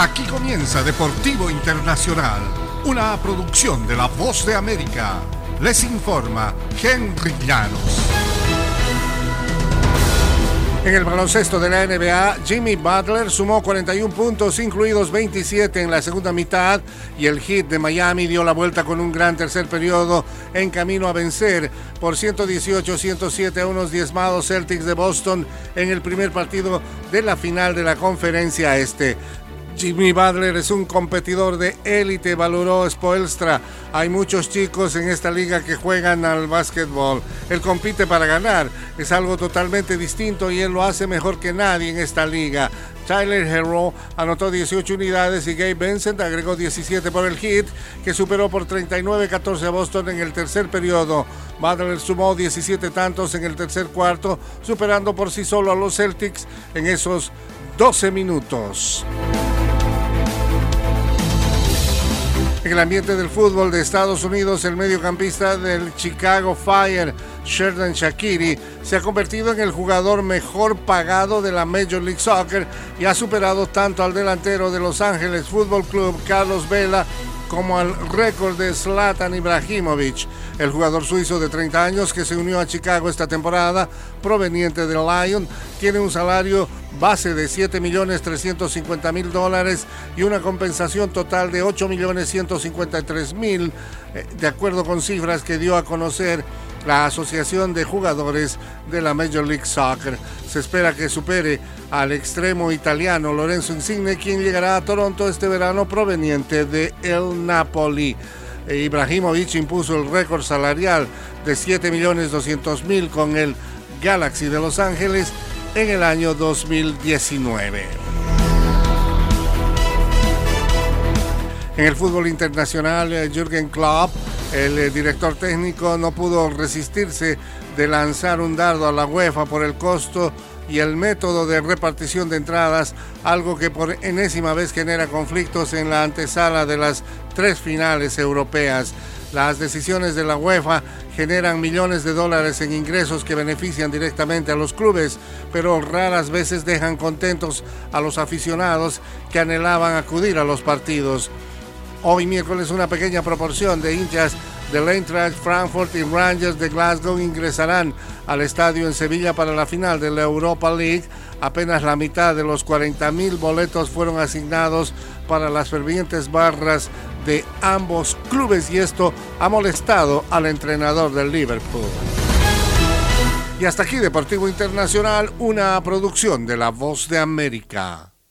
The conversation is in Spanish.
Aquí comienza Deportivo Internacional, una producción de La Voz de América. Les informa Henry Llanos. En el baloncesto de la NBA, Jimmy Butler sumó 41 puntos, incluidos 27 en la segunda mitad, y el Heat de Miami dio la vuelta con un gran tercer periodo en camino a vencer por 118-107 a unos diezmados Celtics de Boston en el primer partido de la final de la conferencia este. Jimmy Butler es un competidor de élite, valoró Spoelstra. Hay muchos chicos en esta liga que juegan al básquetbol. Él compite para ganar. Es algo totalmente distinto y él lo hace mejor que nadie en esta liga. Tyler Hero anotó 18 unidades y Gabe Vincent agregó 17 por el hit, que superó por 39-14 a Boston en el tercer periodo. Butler sumó 17 tantos en el tercer cuarto, superando por sí solo a los Celtics en esos 12 minutos. Ambiente del fútbol de Estados Unidos, el mediocampista del Chicago Fire, Sheridan Shakiri, se ha convertido en el jugador mejor pagado de la Major League Soccer y ha superado tanto al delantero de Los Ángeles Fútbol Club, Carlos Vela, como al récord de Zlatan Ibrahimovic. El jugador suizo de 30 años que se unió a Chicago esta temporada, proveniente del Lion, tiene un salario base de 7.350.000 dólares y una compensación total de 8.153.000, eh, de acuerdo con cifras que dio a conocer la Asociación de Jugadores de la Major League Soccer. Se espera que supere al extremo italiano Lorenzo Insigne, quien llegará a Toronto este verano proveniente de el Napoli. E Ibrahimovic impuso el récord salarial de 7.200.000 con el Galaxy de Los Ángeles en el año 2019. En el fútbol internacional, eh, Jürgen Klopp, el eh, director técnico, no pudo resistirse de lanzar un dardo a la UEFA por el costo y el método de repartición de entradas, algo que por enésima vez genera conflictos en la antesala de las tres finales europeas. Las decisiones de la UEFA generan millones de dólares en ingresos que benefician directamente a los clubes, pero raras veces dejan contentos a los aficionados que anhelaban acudir a los partidos. Hoy miércoles una pequeña proporción de hinchas de Eintracht Frankfurt y Rangers de Glasgow ingresarán al estadio en Sevilla para la final de la Europa League. Apenas la mitad de los 40.000 boletos fueron asignados para las fervientes barras de ambos clubes y esto ha molestado al entrenador del Liverpool. Y hasta aquí Deportivo Internacional, una producción de La Voz de América.